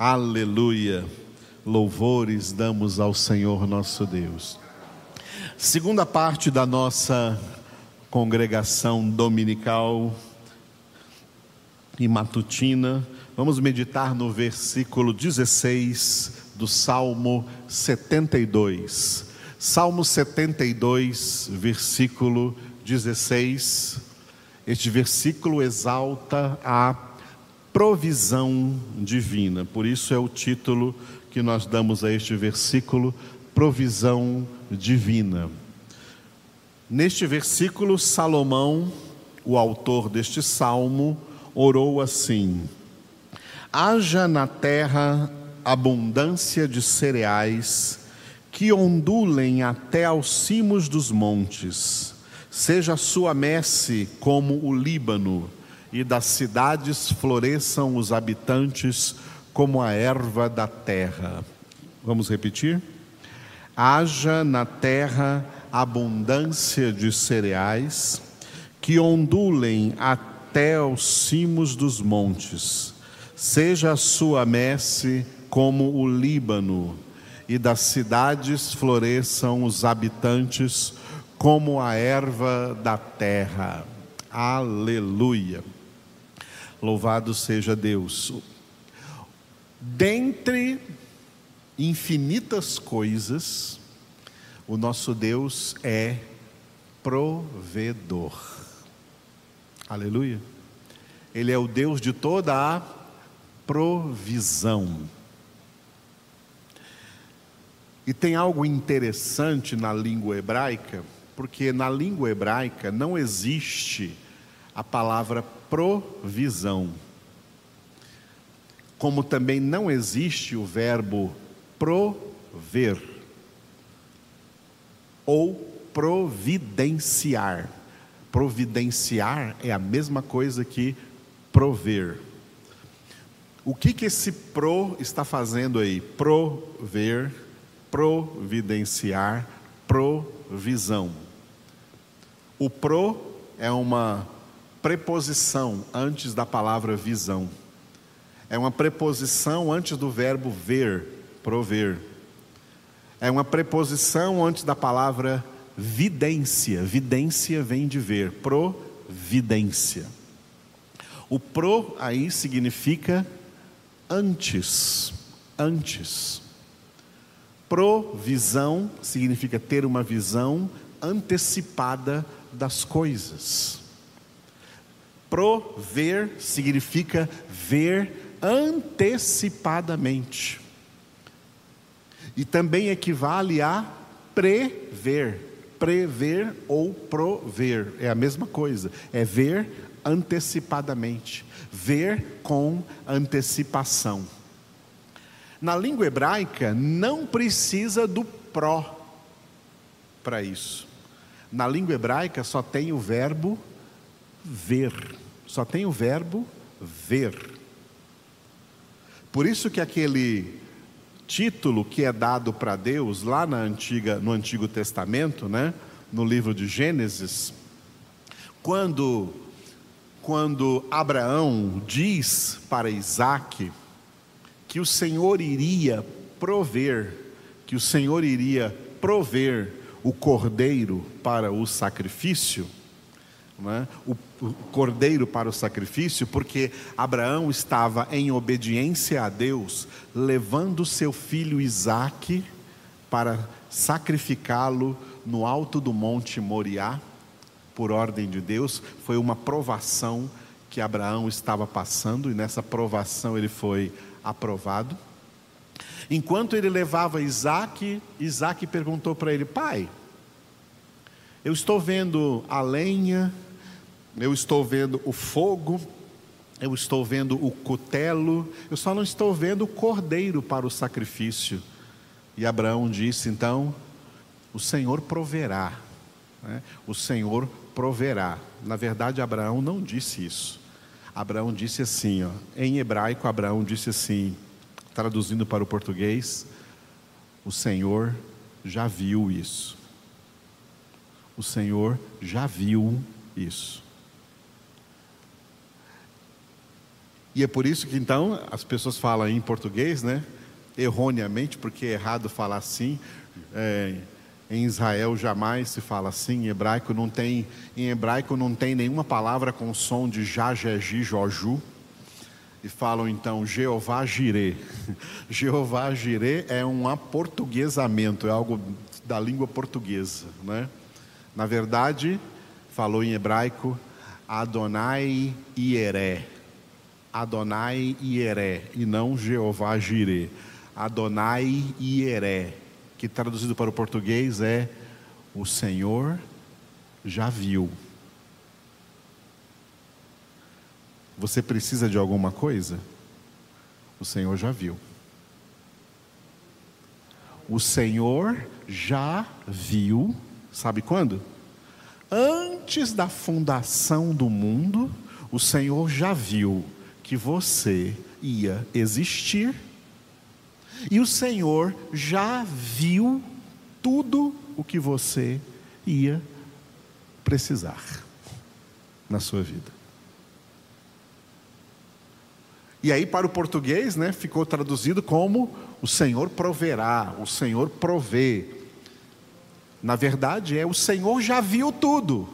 Aleluia. Louvores damos ao Senhor nosso Deus. Segunda parte da nossa congregação dominical e matutina, vamos meditar no versículo 16 do Salmo 72. Salmo 72, versículo 16. Este versículo exalta a provisão divina, por isso é o título que nós damos a este versículo: provisão divina. Neste versículo, Salomão, o autor deste salmo, orou assim: Haja na terra abundância de cereais que ondulem até aos cimos dos montes Seja a sua messe como o Líbano, e das cidades floresçam os habitantes como a erva da terra. Vamos repetir? Haja na terra abundância de cereais, que ondulem até os cimos dos montes. Seja a sua messe como o Líbano, e das cidades floresçam os habitantes como a erva da terra. Aleluia. Louvado seja Deus. Dentre infinitas coisas, o nosso Deus é provedor. Aleluia. Ele é o Deus de toda a provisão. E tem algo interessante na língua hebraica porque na língua hebraica não existe a palavra provisão. Como também não existe o verbo prover ou providenciar. Providenciar é a mesma coisa que prover. O que que esse pro está fazendo aí? Prover, providenciar, provisão. O pro é uma preposição antes da palavra visão. É uma preposição antes do verbo ver, prover. É uma preposição antes da palavra vidência. Vidência vem de ver, providência. O pro aí significa antes, antes. Provisão significa ter uma visão antecipada das coisas. Prover significa ver antecipadamente. E também equivale a prever. Prever ou prover é a mesma coisa, é ver antecipadamente, ver com antecipação. Na língua hebraica não precisa do pró para isso. Na língua hebraica só tem o verbo ver, só tem o verbo ver. Por isso que aquele título que é dado para Deus lá na antiga, no Antigo Testamento, né, no livro de Gênesis, quando quando Abraão diz para Isaac que o Senhor iria prover, que o Senhor iria prover o cordeiro para o sacrifício, é? o, o cordeiro para o sacrifício, porque Abraão estava em obediência a Deus, levando seu filho Isaque para sacrificá-lo no alto do monte Moriá, por ordem de Deus, foi uma provação que Abraão estava passando, e nessa provação ele foi aprovado. Enquanto ele levava Isaac, Isaac perguntou para ele: Pai, eu estou vendo a lenha, eu estou vendo o fogo, eu estou vendo o cutelo, eu só não estou vendo o cordeiro para o sacrifício. E Abraão disse: Então, o Senhor proverá. Né? O Senhor proverá. Na verdade, Abraão não disse isso. Abraão disse assim, ó, em hebraico, Abraão disse assim: traduzindo para o português, o Senhor já viu isso. O Senhor já viu isso. E é por isso que então as pessoas falam em português, né? Erroneamente, porque é errado falar assim. É, em Israel jamais se fala assim, em hebraico não tem, em hebraico não tem nenhuma palavra com som de já, jeji, joju. E falam então Jeová Jirê. Jeová Jirê é um aportuguesamento, é algo da língua portuguesa, né? Na verdade, falou em hebraico Adonai Ieré. Adonai Ieré e não Jeová Jirê. Adonai Ieré que traduzido para o português é: O Senhor já viu. Você precisa de alguma coisa? O Senhor já viu. O Senhor já viu, sabe quando? Antes da fundação do mundo, o Senhor já viu que você ia existir e o Senhor já viu tudo o que você ia precisar na sua vida. E aí, para o português, né, ficou traduzido como o Senhor proverá, o Senhor provê. Na verdade, é o Senhor já viu tudo.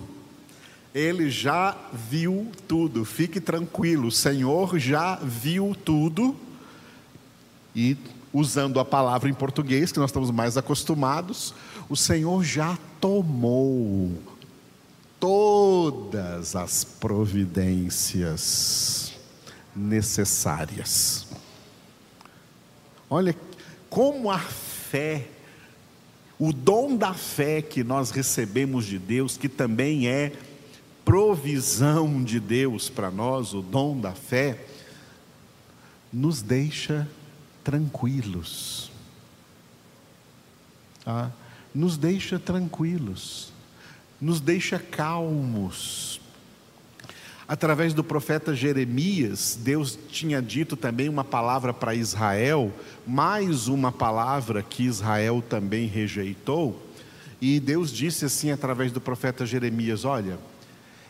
Ele já viu tudo. Fique tranquilo, o Senhor já viu tudo. E usando a palavra em português, que nós estamos mais acostumados, o Senhor já tomou todas as providências necessárias. Olha como a fé, o dom da fé que nós recebemos de Deus, que também é provisão de Deus para nós, o dom da fé, nos deixa tranquilos. Ah, nos deixa tranquilos, nos deixa calmos. Através do profeta Jeremias, Deus tinha dito também uma palavra para Israel, mais uma palavra que Israel também rejeitou. E Deus disse assim através do profeta Jeremias: Olha,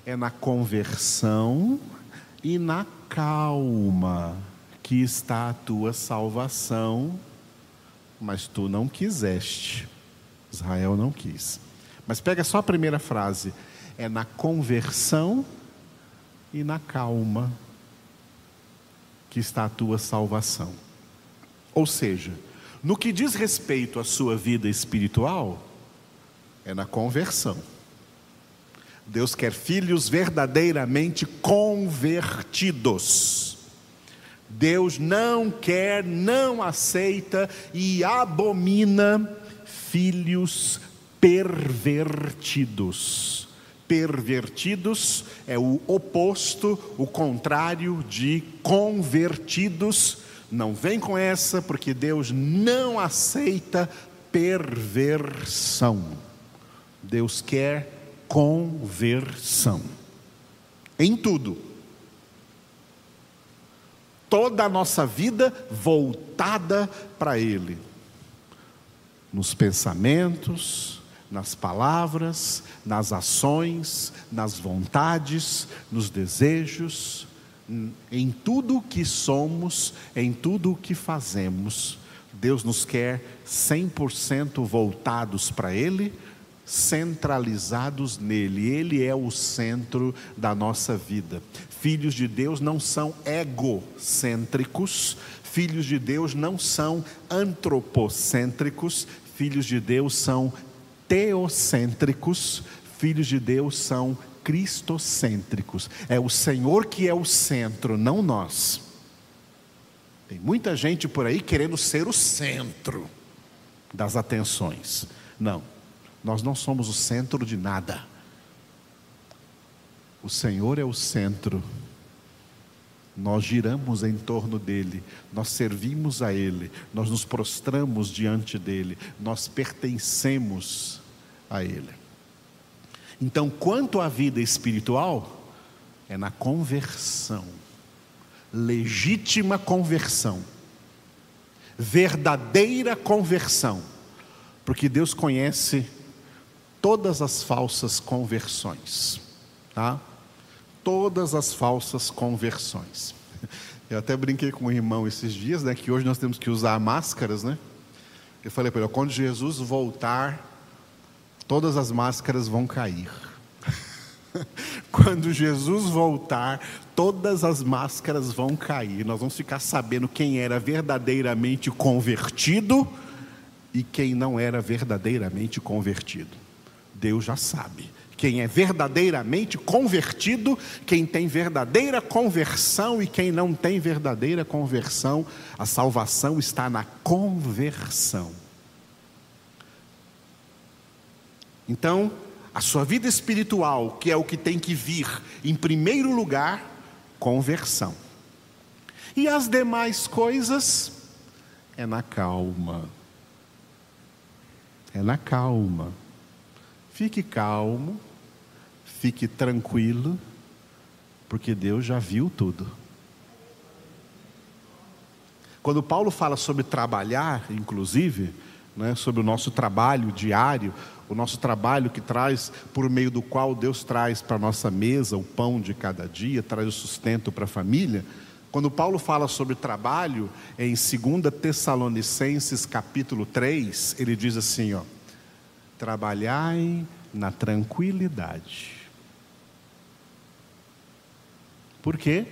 é na conversão e na calma que está a tua salvação, mas tu não quiseste. Israel não quis. Mas pega só a primeira frase: é na conversão e na calma que está a tua salvação. Ou seja, no que diz respeito à sua vida espiritual, é na conversão. Deus quer filhos verdadeiramente convertidos. Deus não quer, não aceita e abomina filhos pervertidos. Pervertidos é o oposto, o contrário de convertidos. Não vem com essa, porque Deus não aceita perversão. Deus quer conversão. Em tudo toda a nossa vida voltada para Ele, nos pensamentos, nas palavras, nas ações, nas vontades, nos desejos, em tudo o que somos, em tudo o que fazemos. Deus nos quer 100% voltados para Ele, centralizados nele. Ele é o centro da nossa vida. Filhos de Deus não são egocêntricos, filhos de Deus não são antropocêntricos, filhos de Deus são teocêntricos, filhos de Deus são cristocêntricos. É o Senhor que é o centro, não nós. Tem muita gente por aí querendo ser o centro das atenções. Não. Nós não somos o centro de nada. O Senhor é o centro. Nós giramos em torno dele, nós servimos a ele, nós nos prostramos diante dele, nós pertencemos a ele. Então, quanto à vida espiritual, é na conversão, legítima conversão, verdadeira conversão, porque Deus conhece todas as falsas conversões, tá? Todas as falsas conversões. Eu até brinquei com o irmão esses dias, né? Que hoje nós temos que usar máscaras, né? Eu falei para ele: quando Jesus voltar, todas as máscaras vão cair. quando Jesus voltar, todas as máscaras vão cair. Nós vamos ficar sabendo quem era verdadeiramente convertido e quem não era verdadeiramente convertido. Deus já sabe. Quem é verdadeiramente convertido, quem tem verdadeira conversão e quem não tem verdadeira conversão, a salvação está na conversão. Então, a sua vida espiritual, que é o que tem que vir em primeiro lugar, conversão. E as demais coisas é na calma. É na calma. Fique calmo, fique tranquilo, porque Deus já viu tudo. Quando Paulo fala sobre trabalhar, inclusive, né, sobre o nosso trabalho diário, o nosso trabalho que traz, por meio do qual Deus traz para a nossa mesa o pão de cada dia, traz o sustento para a família. Quando Paulo fala sobre trabalho, em 2 Tessalonicenses capítulo 3, ele diz assim: ó, trabalhai na tranquilidade. Por quê?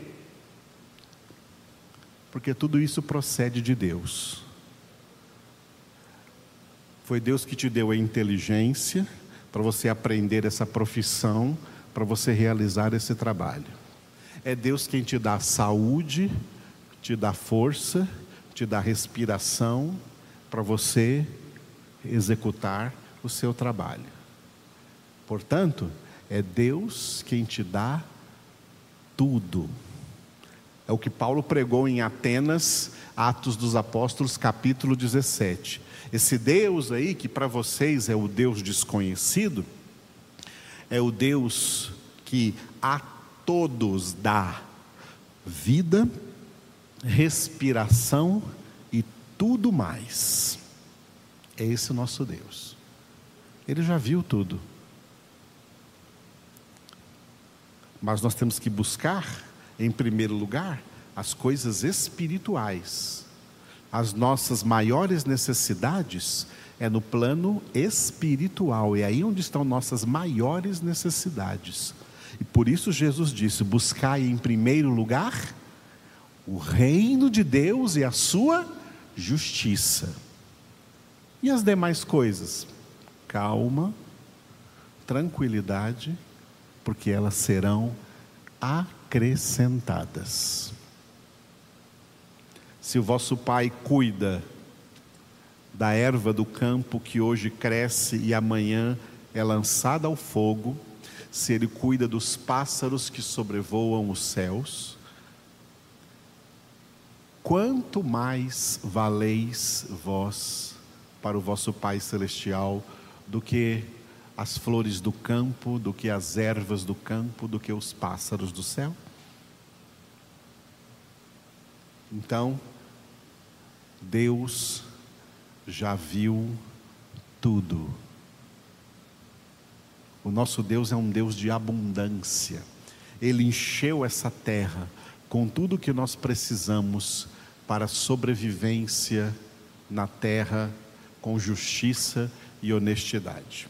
Porque tudo isso procede de Deus. Foi Deus que te deu a inteligência para você aprender essa profissão, para você realizar esse trabalho. É Deus quem te dá saúde, te dá força, te dá respiração para você executar o seu trabalho. Portanto, é Deus quem te dá tudo. É o que Paulo pregou em Atenas, Atos dos Apóstolos, capítulo 17. Esse Deus aí, que para vocês é o Deus desconhecido, é o Deus que a todos dá vida, respiração e tudo mais. É esse o nosso Deus. Ele já viu tudo. Mas nós temos que buscar, em primeiro lugar, as coisas espirituais as nossas maiores necessidades é no plano espiritual, é aí onde estão nossas maiores necessidades. E por isso Jesus disse: buscai em primeiro lugar o reino de Deus e a sua justiça. E as demais coisas? Calma, tranquilidade, porque elas serão acrescentadas. Se o vosso pai cuida da erva do campo que hoje cresce e amanhã é lançada ao fogo, se ele cuida dos pássaros que sobrevoam os céus, quanto mais valeis vós para o vosso Pai Celestial do que as flores do campo, do que as ervas do campo, do que os pássaros do céu? Então, Deus já viu tudo. O nosso Deus é um Deus de abundância. Ele encheu essa terra com tudo que nós precisamos para sobrevivência na terra com justiça e honestidade.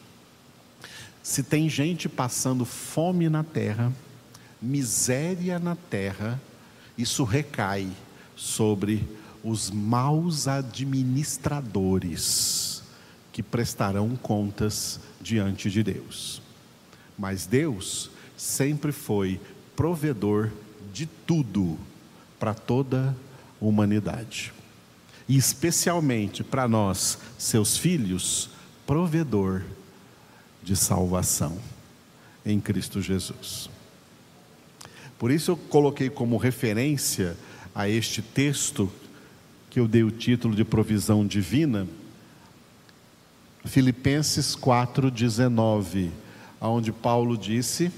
Se tem gente passando fome na terra, miséria na terra, isso recai sobre os maus administradores que prestarão contas diante de Deus. Mas Deus sempre foi provedor de tudo para toda a humanidade. E especialmente para nós, seus filhos, provedor de salvação em Cristo Jesus. Por isso eu coloquei como referência a este texto que eu dei o título de provisão divina, Filipenses 4,19, onde Paulo disse: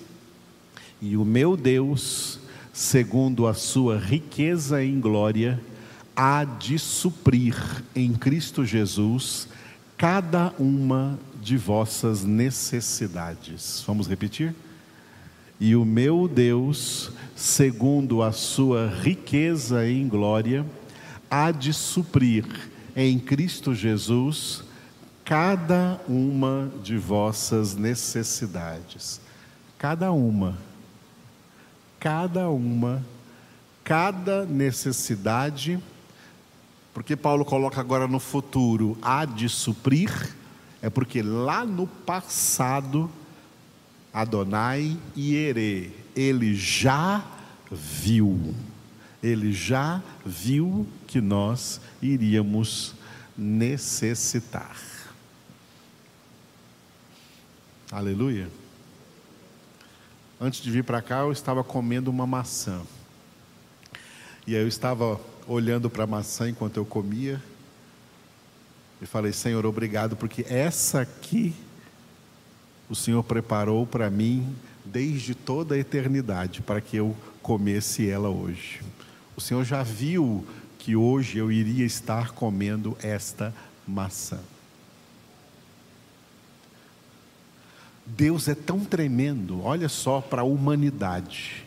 E o meu Deus, segundo a sua riqueza em glória, há de suprir em Cristo Jesus cada uma de vossas necessidades. Vamos repetir? E o meu Deus, segundo a sua riqueza em glória, há de suprir em Cristo Jesus cada uma de vossas necessidades. Cada uma. Cada uma. Cada necessidade. Porque Paulo coloca agora no futuro, há de suprir, é porque lá no passado, Adonai e Ere, ele já viu, ele já viu que nós iríamos necessitar. Aleluia. Antes de vir para cá, eu estava comendo uma maçã. E aí eu estava olhando para a maçã enquanto eu comia. E falei, Senhor, obrigado, porque essa aqui o Senhor preparou para mim desde toda a eternidade, para que eu comesse ela hoje. O Senhor já viu que hoje eu iria estar comendo esta maçã. Deus é tão tremendo, olha só para a humanidade.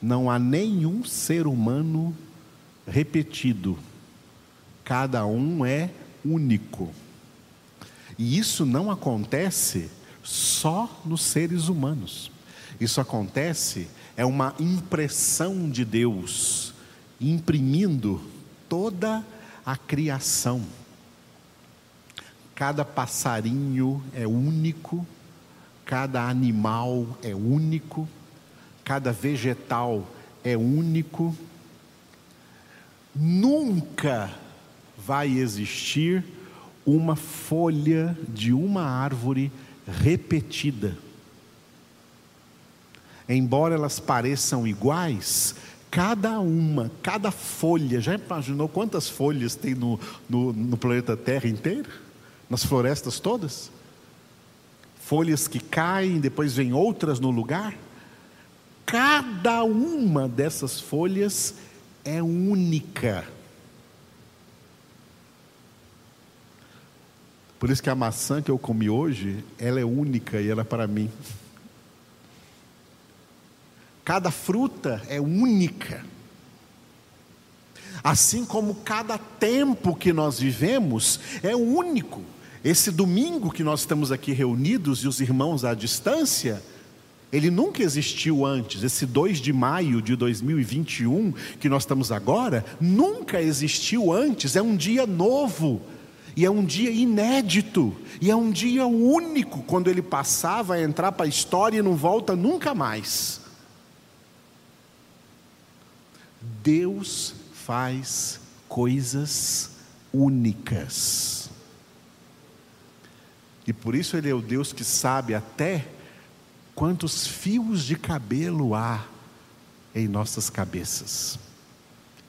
Não há nenhum ser humano repetido, cada um é único. E isso não acontece só nos seres humanos. Isso acontece, é uma impressão de Deus, imprimindo toda a criação. Cada passarinho é único, cada animal é único, cada vegetal é único. Nunca vai existir uma folha de uma árvore repetida. Embora elas pareçam iguais, cada uma, cada folha, já imaginou quantas folhas tem no, no, no planeta Terra inteiro? Nas florestas todas? folhas que caem, depois vem outras no lugar. Cada uma dessas folhas única. Por isso que a maçã que eu comi hoje, ela é única e ela é para mim. Cada fruta é única. Assim como cada tempo que nós vivemos é único. Esse domingo que nós estamos aqui reunidos e os irmãos à distância, ele nunca existiu antes. Esse 2 de maio de 2021 que nós estamos agora, nunca existiu antes. É um dia novo. E é um dia inédito, e é um dia único, quando ele passar, vai entrar para a história e não volta nunca mais. Deus faz coisas únicas. E por isso Ele é o Deus que sabe até quantos fios de cabelo há em nossas cabeças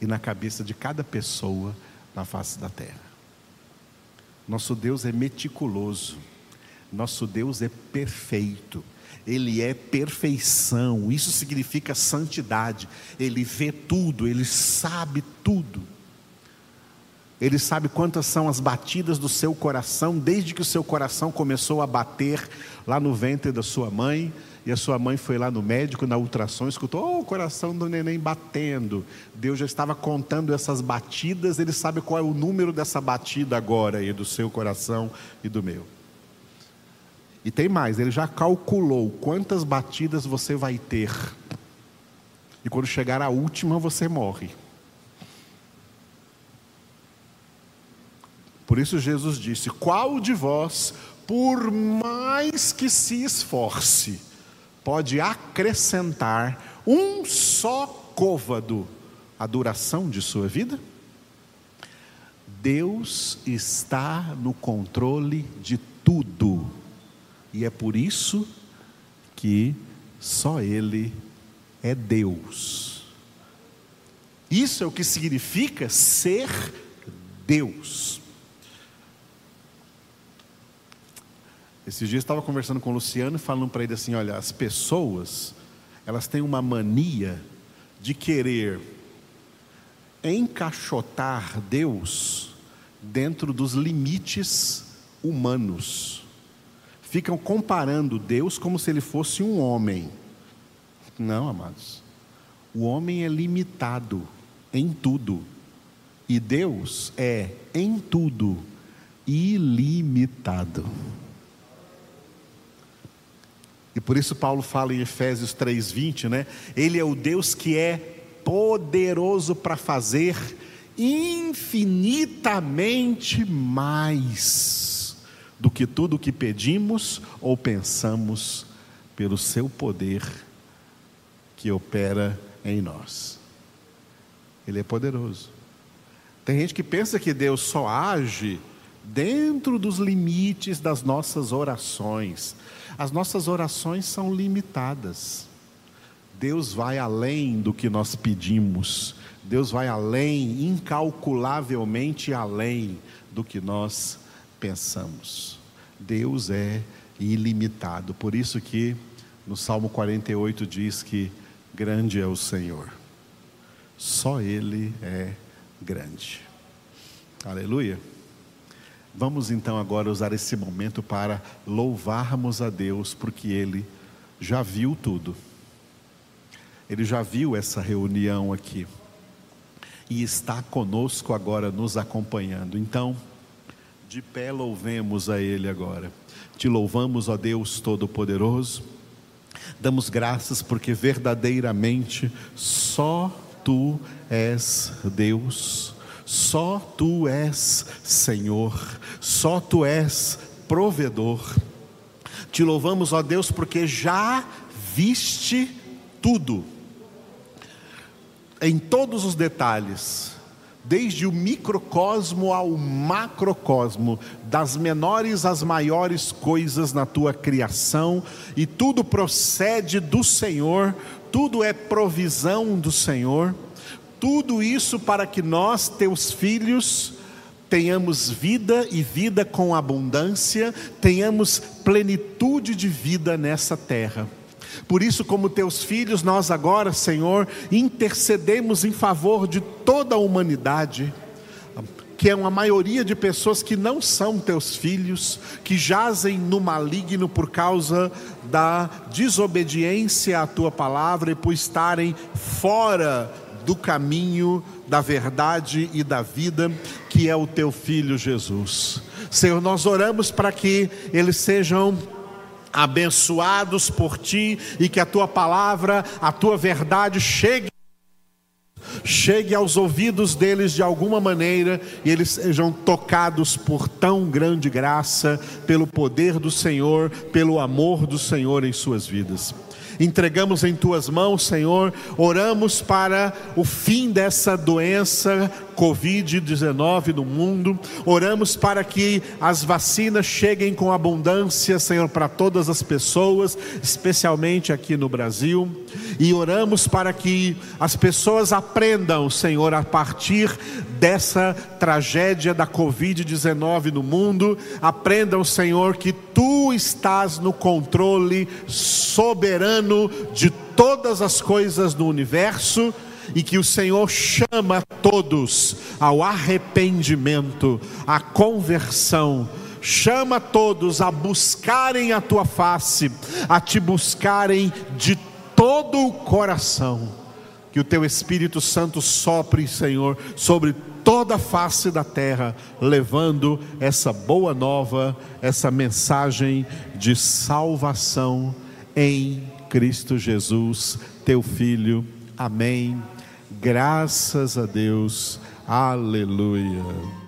e na cabeça de cada pessoa na face da terra. Nosso Deus é meticuloso, nosso Deus é perfeito, Ele é perfeição, isso significa santidade, Ele vê tudo, Ele sabe tudo. Ele sabe quantas são as batidas do seu coração, desde que o seu coração começou a bater lá no ventre da sua mãe, e a sua mãe foi lá no médico, na ultrassom, escutou oh, o coração do neném batendo. Deus já estava contando essas batidas, ele sabe qual é o número dessa batida agora aí, do seu coração e do meu. E tem mais, ele já calculou quantas batidas você vai ter. E quando chegar a última, você morre. Por isso Jesus disse: Qual de vós, por mais que se esforce, pode acrescentar um só côvado à duração de sua vida? Deus está no controle de tudo, e é por isso que só Ele é Deus. Isso é o que significa ser Deus. Esses dias estava conversando com o Luciano e falando para ele assim: olha, as pessoas, elas têm uma mania de querer encaixotar Deus dentro dos limites humanos. Ficam comparando Deus como se ele fosse um homem. Não, amados. O homem é limitado em tudo. E Deus é, em tudo, ilimitado. E por isso Paulo fala em Efésios 3:20, né? Ele é o Deus que é poderoso para fazer infinitamente mais do que tudo o que pedimos ou pensamos pelo seu poder que opera em nós. Ele é poderoso. Tem gente que pensa que Deus só age dentro dos limites das nossas orações. As nossas orações são limitadas. Deus vai além do que nós pedimos. Deus vai além, incalculavelmente além do que nós pensamos. Deus é ilimitado. Por isso que no Salmo 48 diz que grande é o Senhor. Só ele é grande. Aleluia. Vamos então agora usar esse momento para louvarmos a Deus, porque Ele já viu tudo. Ele já viu essa reunião aqui. E está conosco agora, nos acompanhando. Então, de pé louvemos a Ele agora. Te louvamos, ó Deus Todo-Poderoso. Damos graças porque verdadeiramente só Tu és Deus só tu és Senhor, só tu és provedor. Te louvamos, ó Deus, porque já viste tudo, em todos os detalhes, desde o microcosmo ao macrocosmo, das menores às maiores coisas na tua criação, e tudo procede do Senhor, tudo é provisão do Senhor. Tudo isso para que nós, teus filhos, tenhamos vida e vida com abundância, tenhamos plenitude de vida nessa terra. Por isso, como teus filhos, nós agora, Senhor, intercedemos em favor de toda a humanidade, que é uma maioria de pessoas que não são teus filhos, que jazem no maligno por causa da desobediência à tua palavra e por estarem fora do caminho, da verdade e da vida, que é o teu filho Jesus. Senhor, nós oramos para que eles sejam abençoados por ti e que a tua palavra, a tua verdade chegue chegue aos ouvidos deles de alguma maneira e eles sejam tocados por tão grande graça, pelo poder do Senhor, pelo amor do Senhor em suas vidas entregamos em tuas mãos, Senhor. Oramos para o fim dessa doença Covid-19 no mundo. Oramos para que as vacinas cheguem com abundância, Senhor, para todas as pessoas, especialmente aqui no Brasil. E oramos para que as pessoas aprendam, Senhor, a partir dessa tragédia da Covid-19 no mundo, aprendam, Senhor, que estás no controle soberano de todas as coisas do universo e que o Senhor chama todos ao arrependimento, à conversão, chama todos a buscarem a tua face, a te buscarem de todo o coração. Que o teu Espírito Santo sopre, Senhor, sobre toda a face da terra, levando essa boa nova, essa mensagem de salvação em Cristo Jesus, teu Filho. Amém. Graças a Deus. Aleluia.